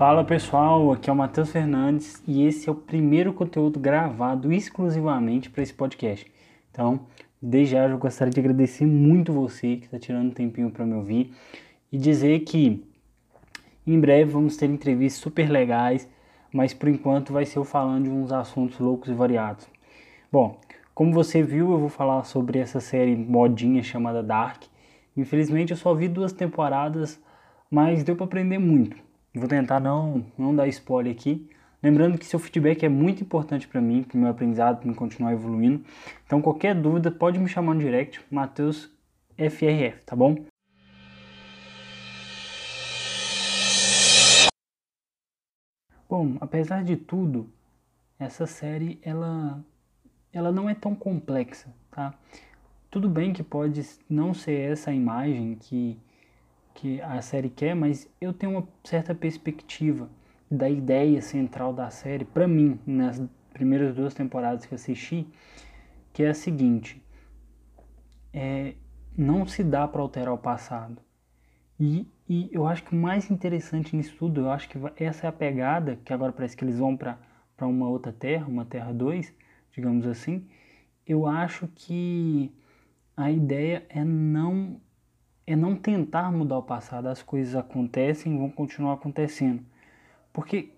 Fala pessoal, aqui é o Matheus Fernandes e esse é o primeiro conteúdo gravado exclusivamente para esse podcast. Então, desde já eu gostaria de agradecer muito você que está tirando um tempinho para me ouvir e dizer que em breve vamos ter entrevistas super legais, mas por enquanto vai ser eu falando de uns assuntos loucos e variados. Bom, como você viu, eu vou falar sobre essa série modinha chamada Dark. Infelizmente eu só vi duas temporadas, mas deu para aprender muito Vou tentar não, não dar spoiler aqui. Lembrando que seu feedback é muito importante para mim, para o meu aprendizado, para continuar evoluindo. Então, qualquer dúvida, pode me chamar no direct, Matheus FRF, tá bom? Bom, apesar de tudo, essa série ela, ela não é tão complexa, tá? Tudo bem que pode não ser essa imagem que que a série quer, mas eu tenho uma certa perspectiva da ideia central da série, para mim, nas primeiras duas temporadas que assisti, que é a seguinte: é, não se dá para alterar o passado. E, e eu acho que o mais interessante nisso tudo, eu acho que essa é a pegada, que agora parece que eles vão para uma outra terra, uma Terra 2, digamos assim. Eu acho que a ideia é não é não tentar mudar o passado. As coisas acontecem e vão continuar acontecendo. Porque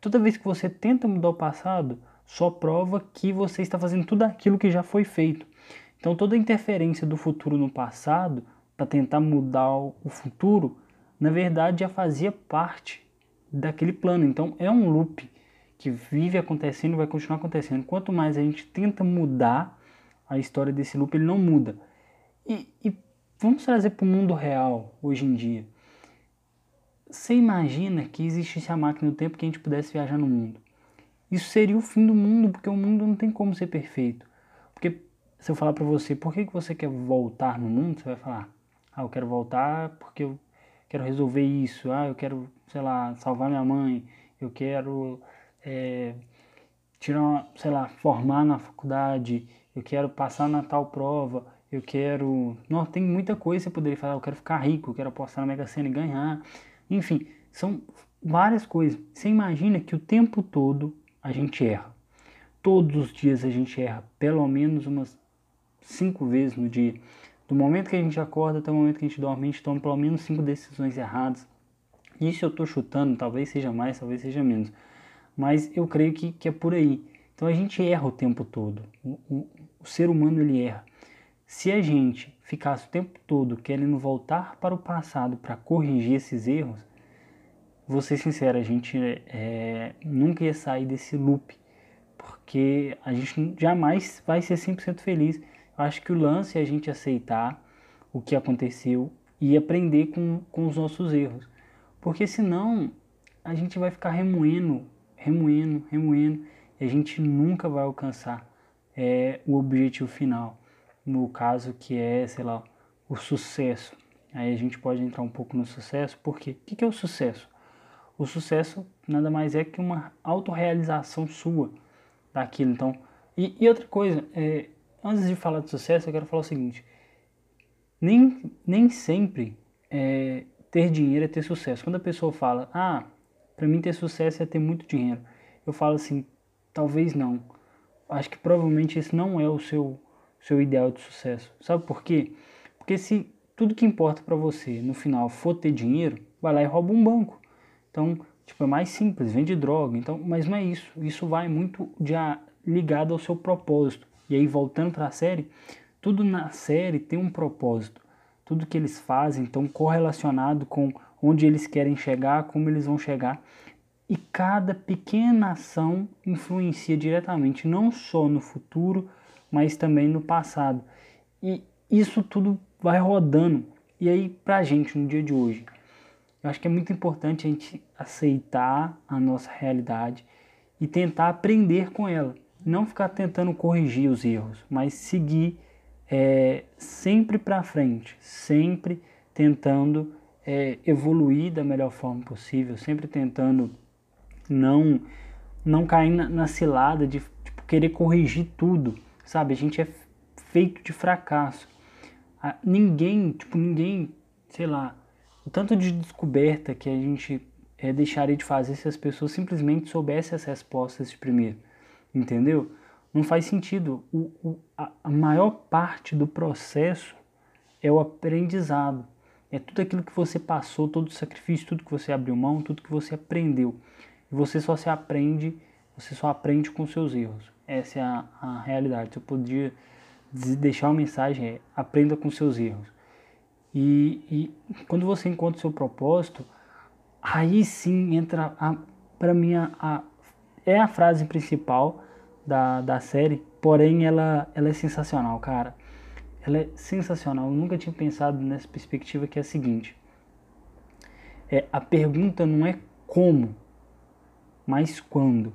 toda vez que você tenta mudar o passado, só prova que você está fazendo tudo aquilo que já foi feito. Então toda interferência do futuro no passado para tentar mudar o futuro, na verdade já fazia parte daquele plano. Então é um loop que vive acontecendo e vai continuar acontecendo. Quanto mais a gente tenta mudar a história desse loop, ele não muda. E, e Vamos trazer para o mundo real hoje em dia. Você imagina que existisse a máquina do tempo que a gente pudesse viajar no mundo? Isso seria o fim do mundo, porque o mundo não tem como ser perfeito. Porque se eu falar para você, por que, que você quer voltar no mundo? Você vai falar, ah, eu quero voltar porque eu quero resolver isso. Ah, eu quero, sei lá, salvar minha mãe. Eu quero, é, tirar, uma, sei lá, formar na faculdade. Eu quero passar na tal prova eu quero. Não, tem muita coisa que você poderia falar. Eu quero ficar rico, eu quero apostar na Mega Sena e ganhar. Enfim, são várias coisas. Você imagina que o tempo todo a gente erra. Todos os dias a gente erra, pelo menos umas cinco vezes no dia. Do momento que a gente acorda até o momento que a gente dorme, a gente toma pelo menos cinco decisões erradas. Isso eu estou chutando, talvez seja mais, talvez seja menos. Mas eu creio que, que é por aí. Então a gente erra o tempo todo. O, o, o ser humano ele erra. Se a gente ficasse o tempo todo querendo voltar para o passado para corrigir esses erros, vou ser sincero, a gente é, nunca ia sair desse loop, porque a gente jamais vai ser 100% feliz. Eu acho que o lance é a gente aceitar o que aconteceu e aprender com, com os nossos erros, porque senão a gente vai ficar remoendo, remoendo, remoendo, e a gente nunca vai alcançar é, o objetivo final no caso que é, sei lá, o sucesso. Aí a gente pode entrar um pouco no sucesso, porque o que é o sucesso? O sucesso nada mais é que uma autorrealização sua daquilo. Então, e, e outra coisa, é, antes de falar de sucesso, eu quero falar o seguinte: nem, nem sempre é, ter dinheiro é ter sucesso. Quando a pessoa fala, ah, para mim ter sucesso é ter muito dinheiro, eu falo assim, talvez não. Acho que provavelmente esse não é o seu seu ideal de sucesso. Sabe por quê? Porque se tudo que importa para você no final for ter dinheiro, vai lá e rouba um banco. Então, tipo, é mais simples, vende droga. Então, mas não é isso. Isso vai muito já ligado ao seu propósito. E aí, voltando para a série, tudo na série tem um propósito. Tudo que eles fazem estão correlacionado com onde eles querem chegar, como eles vão chegar. E cada pequena ação influencia diretamente, não só no futuro, mas também no passado. E isso tudo vai rodando. E aí, pra gente, no dia de hoje, eu acho que é muito importante a gente aceitar a nossa realidade e tentar aprender com ela. Não ficar tentando corrigir os erros, mas seguir é, sempre para frente, sempre tentando é, evoluir da melhor forma possível, sempre tentando não não cair na, na cilada de tipo, querer corrigir tudo sabe? A gente é feito de fracasso. Ah, ninguém, tipo, ninguém, sei lá, o tanto de descoberta que a gente é, deixaria de fazer se as pessoas simplesmente soubessem as respostas de primeiro, entendeu? Não faz sentido. O, o, a, a maior parte do processo é o aprendizado. É tudo aquilo que você passou, todo o sacrifício, tudo que você abriu mão, tudo que você aprendeu. E você só se aprende, você só aprende com seus erros. Essa é a, a realidade. Eu podia deixar uma mensagem é aprenda com seus erros. E, e quando você encontra o seu propósito, aí sim entra para mim a, a, é a frase principal da, da série, porém ela, ela é sensacional, cara. Ela é sensacional. Eu nunca tinha pensado nessa perspectiva que é a seguinte: é, a pergunta não é como, mas quando.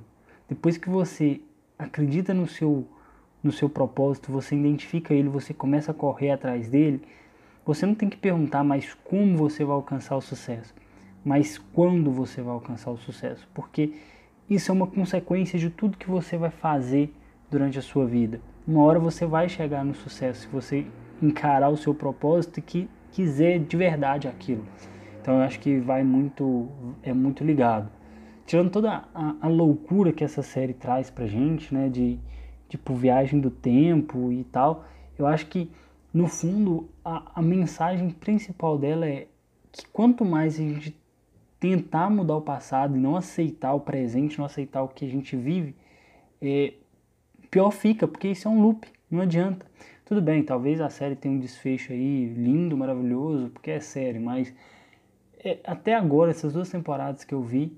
Depois que você acredita no seu no seu propósito, você identifica ele, você começa a correr atrás dele, você não tem que perguntar mais como você vai alcançar o sucesso, mas quando você vai alcançar o sucesso, porque isso é uma consequência de tudo que você vai fazer durante a sua vida. Uma hora você vai chegar no sucesso se você encarar o seu propósito e que quiser de verdade aquilo. Então eu acho que vai muito, é muito ligado. Tirando toda a, a loucura que essa série traz pra gente, né, de tipo viagem do tempo e tal, eu acho que no fundo a, a mensagem principal dela é que quanto mais a gente tentar mudar o passado e não aceitar o presente, não aceitar o que a gente vive, é, pior fica, porque isso é um loop, não adianta. Tudo bem, talvez a série tenha um desfecho aí lindo, maravilhoso, porque é série, mas é, até agora, essas duas temporadas que eu vi,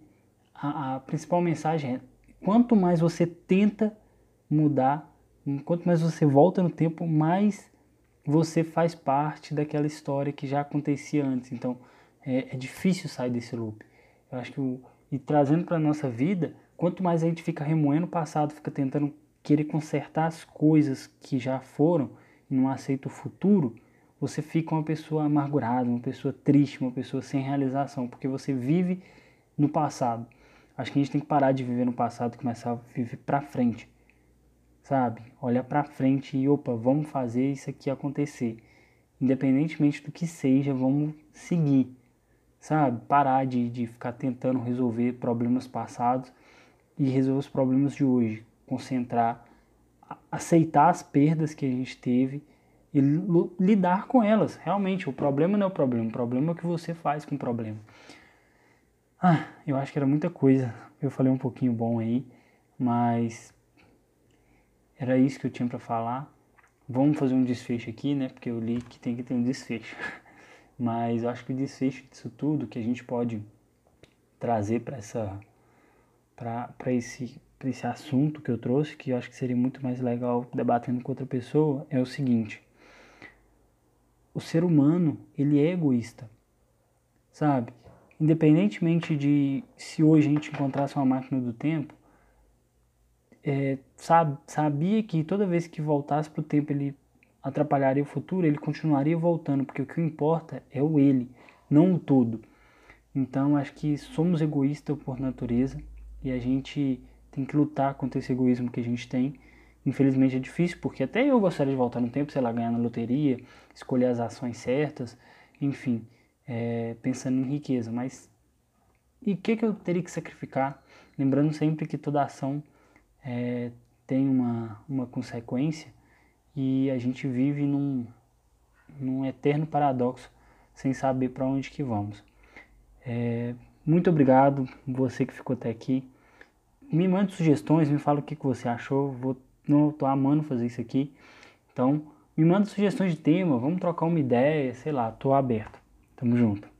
a, a principal mensagem é: quanto mais você tenta mudar, quanto mais você volta no tempo, mais você faz parte daquela história que já acontecia antes. Então é, é difícil sair desse loop. Eu acho que o, e trazendo para nossa vida, quanto mais a gente fica remoendo o passado, fica tentando querer consertar as coisas que já foram e não aceita o futuro, você fica uma pessoa amargurada, uma pessoa triste, uma pessoa sem realização, porque você vive no passado. Acho que a gente tem que parar de viver no passado e começar a viver para frente sabe? Olha para frente e opa, vamos fazer isso aqui acontecer. Independentemente do que seja, vamos seguir, sabe? Parar de, de ficar tentando resolver problemas passados e resolver os problemas de hoje. Concentrar, aceitar as perdas que a gente teve e lidar com elas. Realmente, o problema não é o problema, o problema é o que você faz com o problema. Ah, eu acho que era muita coisa. Eu falei um pouquinho bom aí, mas era isso que eu tinha para falar. Vamos fazer um desfecho aqui, né? Porque eu li que tem que ter um desfecho. Mas eu acho que o desfecho disso tudo que a gente pode trazer para essa para esse para esse assunto que eu trouxe, que eu acho que seria muito mais legal debatendo com outra pessoa, é o seguinte: o ser humano, ele é egoísta. Sabe? Independentemente de se hoje a gente encontrasse uma máquina do tempo, é, sabia que toda vez que voltasse para o tempo ele atrapalharia o futuro, ele continuaria voltando, porque o que importa é o ele, não o todo. Então acho que somos egoístas por natureza e a gente tem que lutar contra esse egoísmo que a gente tem. Infelizmente é difícil, porque até eu gostaria de voltar no tempo, sei lá, ganhar na loteria, escolher as ações certas, enfim, é, pensando em riqueza. Mas e o que, que eu teria que sacrificar? Lembrando sempre que toda ação é, tem uma, uma consequência e a gente vive num, num eterno paradoxo sem saber para onde que vamos. É, muito obrigado você que ficou até aqui. Me mande sugestões, me fala o que, que você achou. Vou, não tô amando fazer isso aqui. Então, me manda sugestões de tema, vamos trocar uma ideia, sei lá, tô aberto. Tamo junto.